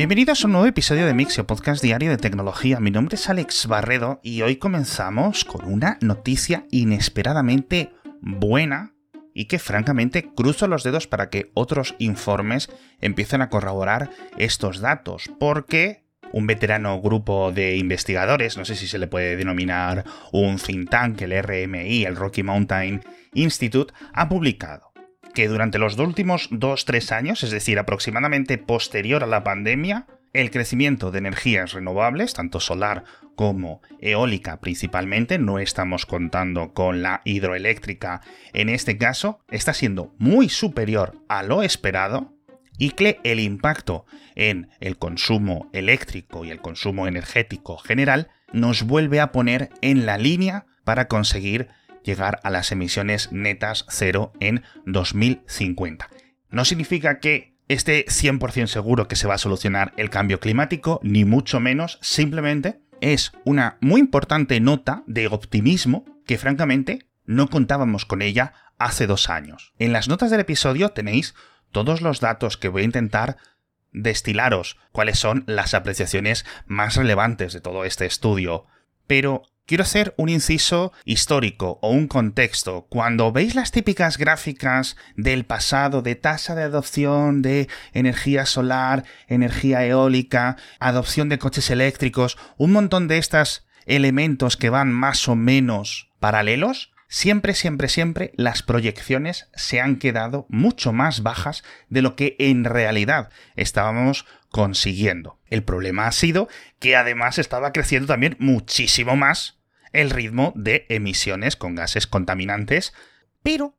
Bienvenidos a un nuevo episodio de Mixio Podcast Diario de Tecnología. Mi nombre es Alex Barredo y hoy comenzamos con una noticia inesperadamente buena y que francamente cruzo los dedos para que otros informes empiecen a corroborar estos datos, porque un veterano grupo de investigadores, no sé si se le puede denominar un think tank, el RMI, el Rocky Mountain Institute, ha publicado que durante los últimos 2-3 años, es decir, aproximadamente posterior a la pandemia, el crecimiento de energías renovables, tanto solar como eólica principalmente, no estamos contando con la hidroeléctrica en este caso, está siendo muy superior a lo esperado y que el impacto en el consumo eléctrico y el consumo energético general nos vuelve a poner en la línea para conseguir llegar a las emisiones netas cero en 2050. No significa que esté 100% seguro que se va a solucionar el cambio climático, ni mucho menos, simplemente es una muy importante nota de optimismo que francamente no contábamos con ella hace dos años. En las notas del episodio tenéis todos los datos que voy a intentar destilaros, cuáles son las apreciaciones más relevantes de todo este estudio. Pero quiero hacer un inciso histórico o un contexto. Cuando veis las típicas gráficas del pasado de tasa de adopción de energía solar, energía eólica, adopción de coches eléctricos, un montón de estos elementos que van más o menos paralelos, siempre, siempre, siempre las proyecciones se han quedado mucho más bajas de lo que en realidad estábamos consiguiendo. El problema ha sido que además estaba creciendo también muchísimo más el ritmo de emisiones con gases contaminantes, pero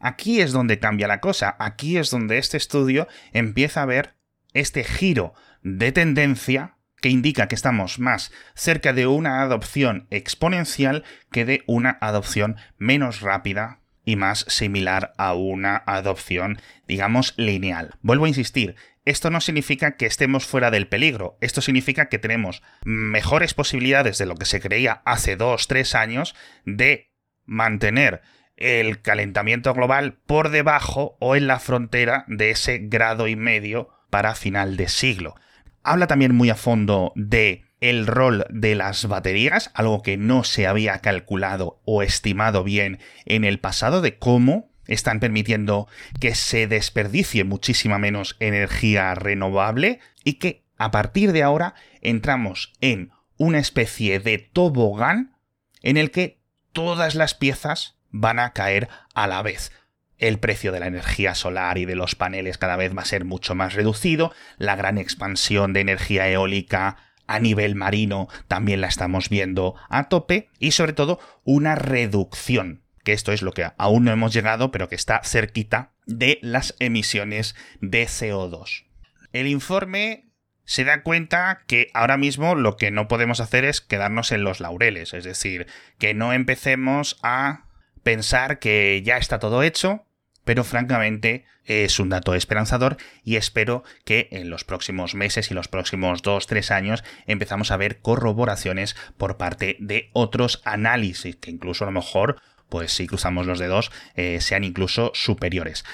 aquí es donde cambia la cosa, aquí es donde este estudio empieza a ver este giro de tendencia que indica que estamos más cerca de una adopción exponencial que de una adopción menos rápida y más similar a una adopción, digamos, lineal. Vuelvo a insistir, esto no significa que estemos fuera del peligro, esto significa que tenemos mejores posibilidades de lo que se creía hace dos, tres años de mantener el calentamiento global por debajo o en la frontera de ese grado y medio para final de siglo. Habla también muy a fondo de el rol de las baterías, algo que no se había calculado o estimado bien en el pasado, de cómo están permitiendo que se desperdicie muchísima menos energía renovable y que a partir de ahora entramos en una especie de tobogán en el que todas las piezas van a caer a la vez. El precio de la energía solar y de los paneles cada vez va a ser mucho más reducido, la gran expansión de energía eólica a nivel marino también la estamos viendo a tope y sobre todo una reducción, que esto es lo que aún no hemos llegado pero que está cerquita de las emisiones de CO2. El informe se da cuenta que ahora mismo lo que no podemos hacer es quedarnos en los laureles, es decir, que no empecemos a pensar que ya está todo hecho, pero francamente es un dato esperanzador y espero que en los próximos meses y los próximos 2-3 años empezamos a ver corroboraciones por parte de otros análisis que incluso a lo mejor, pues si cruzamos los dedos, eh, sean incluso superiores.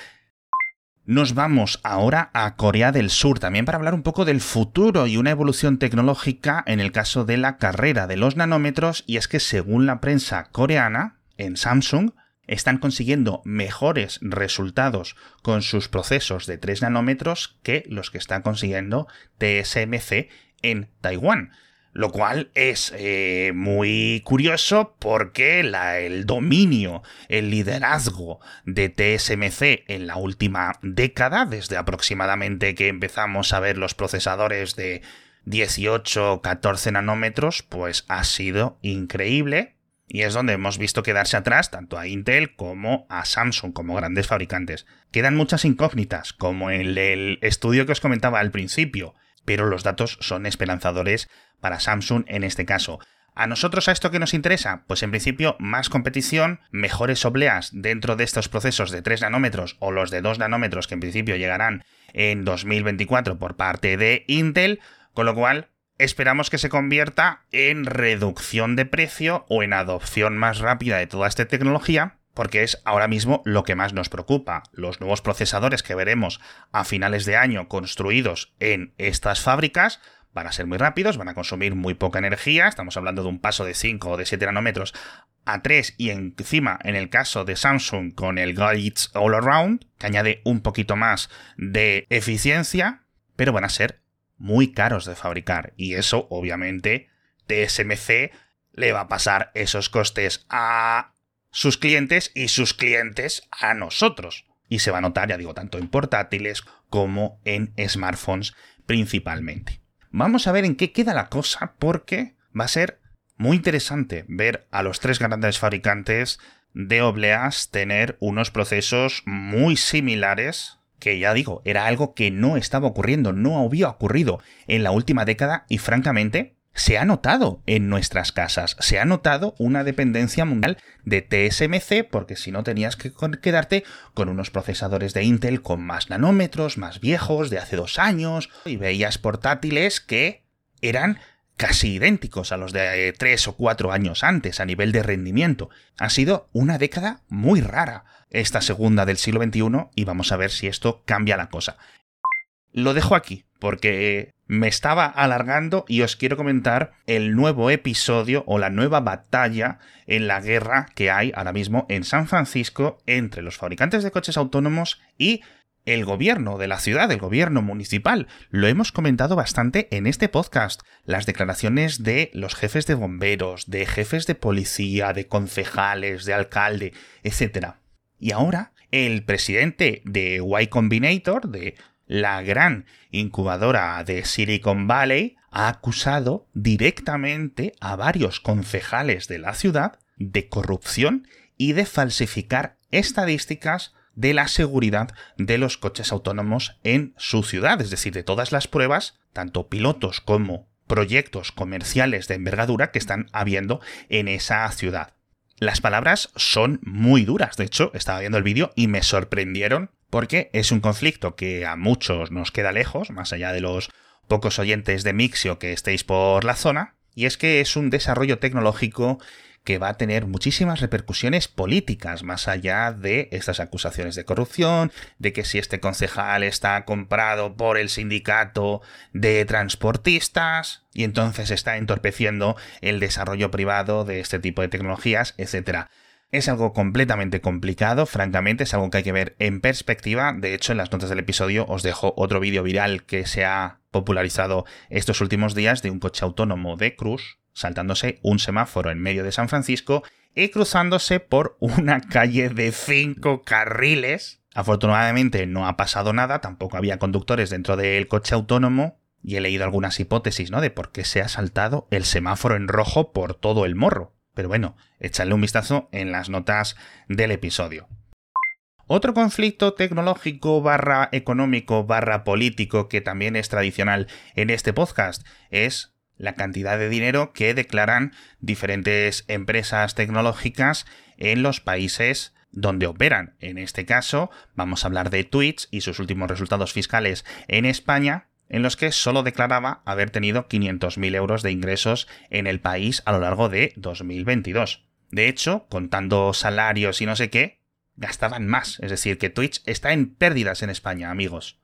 Nos vamos ahora a Corea del Sur también para hablar un poco del futuro y una evolución tecnológica en el caso de la carrera de los nanómetros y es que según la prensa coreana, en Samsung, están consiguiendo mejores resultados con sus procesos de 3 nanómetros que los que está consiguiendo TSMC en Taiwán. Lo cual es eh, muy curioso porque el dominio, el liderazgo de TSMC en la última década, desde aproximadamente que empezamos a ver los procesadores de 18 14 nanómetros, pues ha sido increíble y es donde hemos visto quedarse atrás tanto a Intel como a Samsung como grandes fabricantes. Quedan muchas incógnitas, como en el estudio que os comentaba al principio, pero los datos son esperanzadores para Samsung en este caso. ¿A nosotros a esto que nos interesa? Pues en principio más competición, mejores obleas dentro de estos procesos de 3 nanómetros o los de 2 nanómetros que en principio llegarán en 2024 por parte de Intel, con lo cual esperamos que se convierta en reducción de precio o en adopción más rápida de toda esta tecnología porque es ahora mismo lo que más nos preocupa. Los nuevos procesadores que veremos a finales de año construidos en estas fábricas van a ser muy rápidos, van a consumir muy poca energía, estamos hablando de un paso de 5 o de 7 nanómetros a 3 y encima en el caso de Samsung con el Gates All Around, que añade un poquito más de eficiencia, pero van a ser muy caros de fabricar y eso obviamente TSMC le va a pasar esos costes a sus clientes y sus clientes a nosotros. Y se va a notar, ya digo, tanto en portátiles como en smartphones principalmente. Vamos a ver en qué queda la cosa porque va a ser muy interesante ver a los tres grandes fabricantes de obleas tener unos procesos muy similares que ya digo, era algo que no estaba ocurriendo, no había ocurrido en la última década y francamente se ha notado en nuestras casas, se ha notado una dependencia mundial de TSMC, porque si no tenías que quedarte con unos procesadores de Intel con más nanómetros, más viejos, de hace dos años, y veías portátiles que eran casi idénticos a los de eh, tres o cuatro años antes a nivel de rendimiento. Ha sido una década muy rara esta segunda del siglo XXI y vamos a ver si esto cambia la cosa. Lo dejo aquí porque me estaba alargando y os quiero comentar el nuevo episodio o la nueva batalla en la guerra que hay ahora mismo en San Francisco entre los fabricantes de coches autónomos y el gobierno de la ciudad, el gobierno municipal. Lo hemos comentado bastante en este podcast. Las declaraciones de los jefes de bomberos, de jefes de policía, de concejales, de alcalde, etc. Y ahora, el presidente de Y Combinator, de la gran incubadora de Silicon Valley, ha acusado directamente a varios concejales de la ciudad de corrupción y de falsificar estadísticas de la seguridad de los coches autónomos en su ciudad, es decir, de todas las pruebas, tanto pilotos como proyectos comerciales de envergadura que están habiendo en esa ciudad. Las palabras son muy duras, de hecho, estaba viendo el vídeo y me sorprendieron porque es un conflicto que a muchos nos queda lejos, más allá de los pocos oyentes de Mixio que estéis por la zona, y es que es un desarrollo tecnológico que va a tener muchísimas repercusiones políticas más allá de estas acusaciones de corrupción, de que si este concejal está comprado por el sindicato de transportistas y entonces está entorpeciendo el desarrollo privado de este tipo de tecnologías, etc. Es algo completamente complicado, francamente, es algo que hay que ver en perspectiva. De hecho, en las notas del episodio os dejo otro vídeo viral que se ha popularizado estos últimos días de un coche autónomo de Cruz saltándose un semáforo en medio de San Francisco y cruzándose por una calle de cinco carriles. Afortunadamente no ha pasado nada, tampoco había conductores dentro del coche autónomo, y he leído algunas hipótesis, ¿no? De por qué se ha saltado el semáforo en rojo por todo el morro. Pero bueno, echadle un vistazo en las notas del episodio. Otro conflicto tecnológico barra económico barra político que también es tradicional en este podcast es la cantidad de dinero que declaran diferentes empresas tecnológicas en los países donde operan. En este caso, vamos a hablar de Twitch y sus últimos resultados fiscales en España, en los que solo declaraba haber tenido 500.000 euros de ingresos en el país a lo largo de 2022. De hecho, contando salarios y no sé qué, gastaban más. Es decir, que Twitch está en pérdidas en España, amigos.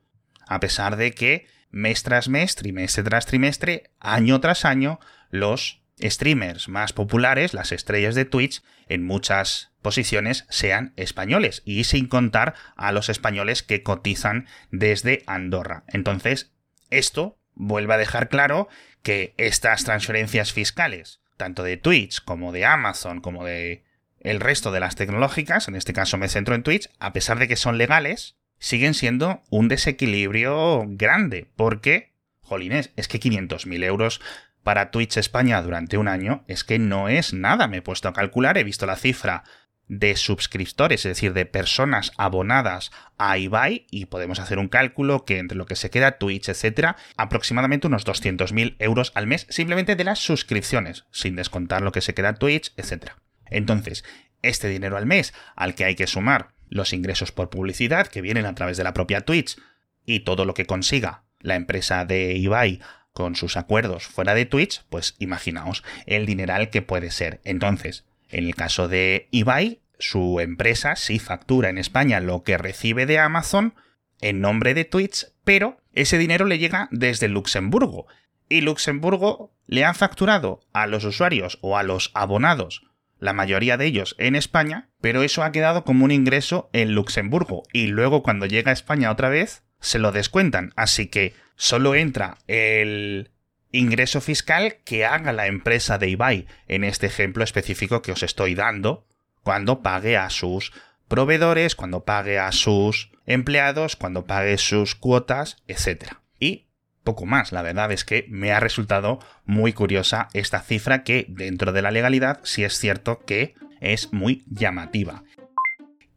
A pesar de que mes tras mes, trimestre tras trimestre, año tras año, los streamers más populares, las estrellas de Twitch, en muchas posiciones sean españoles y sin contar a los españoles que cotizan desde Andorra. Entonces, esto vuelve a dejar claro que estas transferencias fiscales, tanto de Twitch como de Amazon, como de el resto de las tecnológicas, en este caso me centro en Twitch, a pesar de que son legales, siguen siendo un desequilibrio grande, porque, jolines, es que 500.000 euros para Twitch España durante un año es que no es nada. Me he puesto a calcular, he visto la cifra de suscriptores, es decir, de personas abonadas a Ibai y podemos hacer un cálculo que entre lo que se queda Twitch, etcétera, aproximadamente unos 200.000 euros al mes simplemente de las suscripciones, sin descontar lo que se queda Twitch, etcétera. Entonces, este dinero al mes al que hay que sumar los ingresos por publicidad que vienen a través de la propia Twitch y todo lo que consiga la empresa de Ibai con sus acuerdos fuera de Twitch, pues imaginaos el dineral que puede ser. Entonces, en el caso de Ibai, su empresa sí factura en España lo que recibe de Amazon en nombre de Twitch, pero ese dinero le llega desde Luxemburgo. Y Luxemburgo le ha facturado a los usuarios o a los abonados, la mayoría de ellos en España, pero eso ha quedado como un ingreso en Luxemburgo. Y luego cuando llega a España otra vez, se lo descuentan. Así que solo entra el ingreso fiscal que haga la empresa de Ibai en este ejemplo específico que os estoy dando cuando pague a sus proveedores, cuando pague a sus empleados, cuando pague sus cuotas, etc. Y poco más, la verdad es que me ha resultado muy curiosa esta cifra que dentro de la legalidad sí es cierto que es muy llamativa.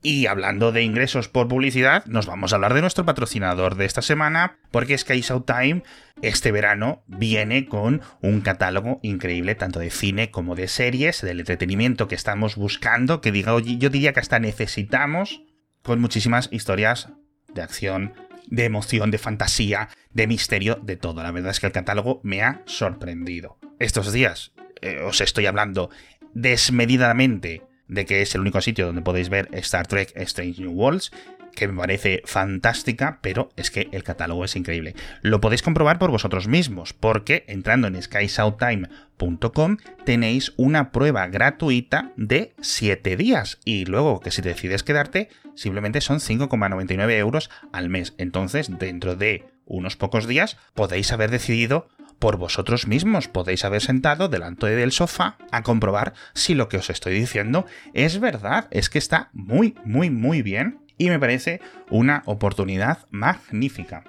Y hablando de ingresos por publicidad, nos vamos a hablar de nuestro patrocinador de esta semana, porque Sky Time este verano viene con un catálogo increíble, tanto de cine como de series, del entretenimiento que estamos buscando, que diga, yo diría que hasta necesitamos, con muchísimas historias de acción, de emoción, de fantasía, de misterio, de todo. La verdad es que el catálogo me ha sorprendido. Estos días eh, os estoy hablando desmedidamente de que es el único sitio donde podéis ver Star Trek Strange New Worlds, que me parece fantástica, pero es que el catálogo es increíble. Lo podéis comprobar por vosotros mismos, porque entrando en skysouttime.com tenéis una prueba gratuita de 7 días y luego que si decides quedarte, simplemente son 5,99 euros al mes. Entonces, dentro de unos pocos días, podéis haber decidido por vosotros mismos podéis haber sentado delante del sofá a comprobar si lo que os estoy diciendo es verdad. Es que está muy, muy, muy bien y me parece una oportunidad magnífica.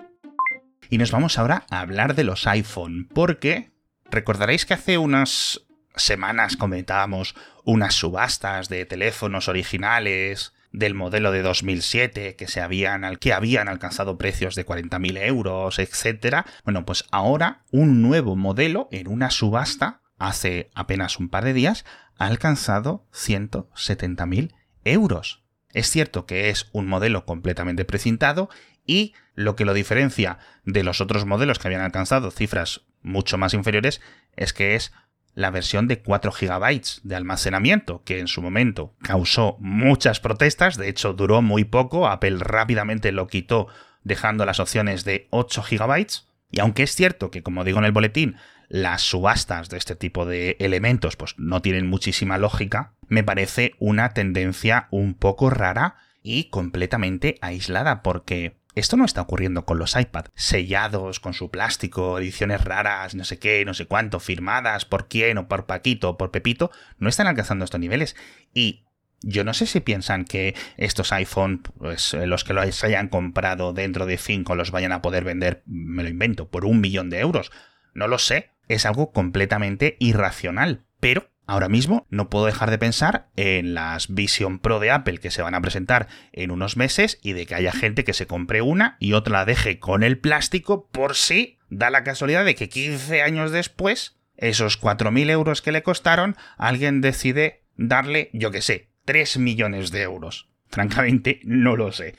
Y nos vamos ahora a hablar de los iPhone, porque recordaréis que hace unas semanas comentábamos unas subastas de teléfonos originales del modelo de 2007 que, se habían, que habían alcanzado precios de 40.000 euros, etc. Bueno, pues ahora un nuevo modelo en una subasta hace apenas un par de días ha alcanzado 170.000 euros. Es cierto que es un modelo completamente precintado y lo que lo diferencia de los otros modelos que habían alcanzado cifras mucho más inferiores es que es la versión de 4 GB de almacenamiento, que en su momento causó muchas protestas, de hecho duró muy poco, Apple rápidamente lo quitó dejando las opciones de 8 GB, y aunque es cierto que, como digo en el boletín, las subastas de este tipo de elementos pues no tienen muchísima lógica, me parece una tendencia un poco rara y completamente aislada, porque esto no está ocurriendo con los iPad, sellados con su plástico, ediciones raras, no sé qué, no sé cuánto, firmadas por quién o por Paquito o por Pepito, no están alcanzando estos niveles. Y yo no sé si piensan que estos iPhone, pues eh, los que los hayan comprado dentro de 5 los vayan a poder vender, me lo invento, por un millón de euros. No lo sé, es algo completamente irracional, pero Ahora mismo no puedo dejar de pensar en las Vision Pro de Apple que se van a presentar en unos meses y de que haya gente que se compre una y otra la deje con el plástico por si da la casualidad de que 15 años después, esos 4.000 euros que le costaron, alguien decide darle, yo que sé, 3 millones de euros. Francamente, no lo sé.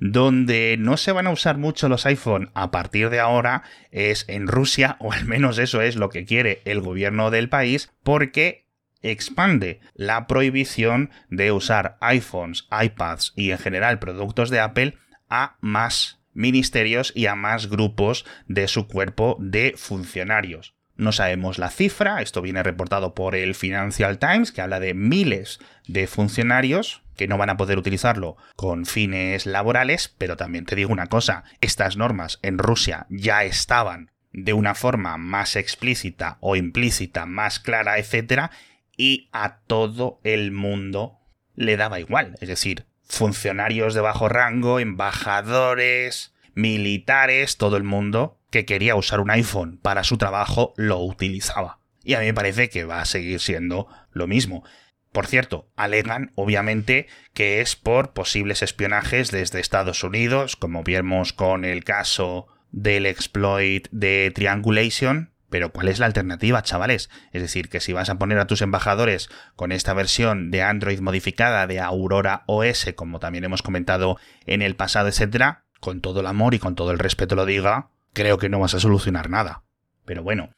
Donde no se van a usar mucho los iPhone a partir de ahora es en Rusia, o al menos eso es lo que quiere el gobierno del país, porque expande la prohibición de usar iPhones, iPads y en general productos de Apple a más ministerios y a más grupos de su cuerpo de funcionarios. No sabemos la cifra, esto viene reportado por el Financial Times, que habla de miles de funcionarios que no van a poder utilizarlo con fines laborales, pero también te digo una cosa, estas normas en Rusia ya estaban de una forma más explícita o implícita, más clara, etcétera, y a todo el mundo le daba igual, es decir, funcionarios de bajo rango, embajadores, militares, todo el mundo que quería usar un iPhone para su trabajo lo utilizaba. Y a mí me parece que va a seguir siendo lo mismo. Por cierto, alegan obviamente que es por posibles espionajes desde Estados Unidos, como vimos con el caso del exploit de Triangulation, pero ¿cuál es la alternativa, chavales? Es decir, que si vas a poner a tus embajadores con esta versión de Android modificada de Aurora OS, como también hemos comentado en el pasado, etcétera, con todo el amor y con todo el respeto lo diga, creo que no vas a solucionar nada. Pero bueno.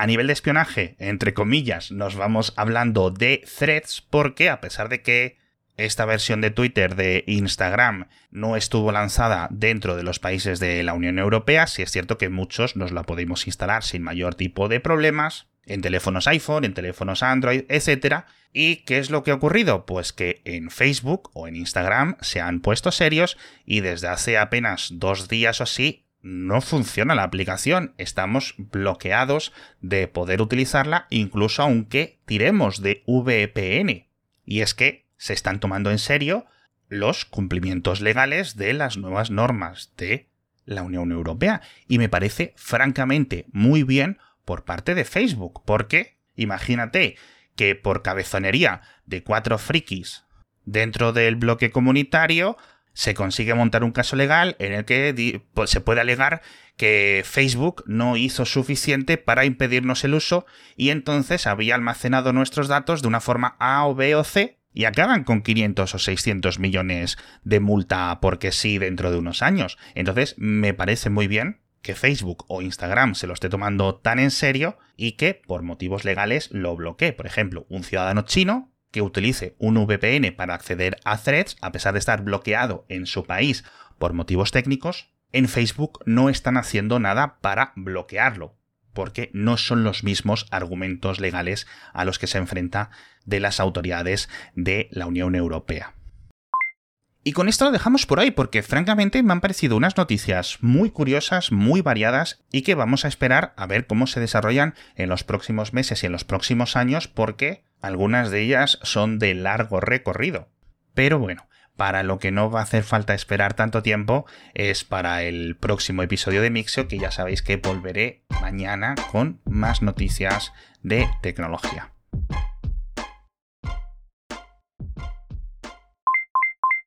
A nivel de espionaje, entre comillas, nos vamos hablando de threads porque a pesar de que esta versión de Twitter de Instagram no estuvo lanzada dentro de los países de la Unión Europea, sí es cierto que muchos nos la podemos instalar sin mayor tipo de problemas en teléfonos iPhone, en teléfonos Android, etc. ¿Y qué es lo que ha ocurrido? Pues que en Facebook o en Instagram se han puesto serios y desde hace apenas dos días o así no funciona la aplicación. Estamos bloqueados de poder utilizarla incluso aunque tiremos de VPN. Y es que se están tomando en serio los cumplimientos legales de las nuevas normas de la Unión Europea. Y me parece francamente muy bien por parte de Facebook, porque imagínate que por cabezonería de cuatro frikis dentro del bloque comunitario se consigue montar un caso legal en el que pues, se puede alegar que Facebook no hizo suficiente para impedirnos el uso y entonces había almacenado nuestros datos de una forma A o B o C y acaban con 500 o 600 millones de multa porque sí dentro de unos años. Entonces me parece muy bien que Facebook o Instagram se lo esté tomando tan en serio y que por motivos legales lo bloquee. Por ejemplo, un ciudadano chino que utilice un VPN para acceder a threads, a pesar de estar bloqueado en su país por motivos técnicos, en Facebook no están haciendo nada para bloquearlo, porque no son los mismos argumentos legales a los que se enfrenta de las autoridades de la Unión Europea. Y con esto lo dejamos por ahí porque francamente me han parecido unas noticias muy curiosas, muy variadas y que vamos a esperar a ver cómo se desarrollan en los próximos meses y en los próximos años porque algunas de ellas son de largo recorrido. Pero bueno, para lo que no va a hacer falta esperar tanto tiempo es para el próximo episodio de Mixio que ya sabéis que volveré mañana con más noticias de tecnología.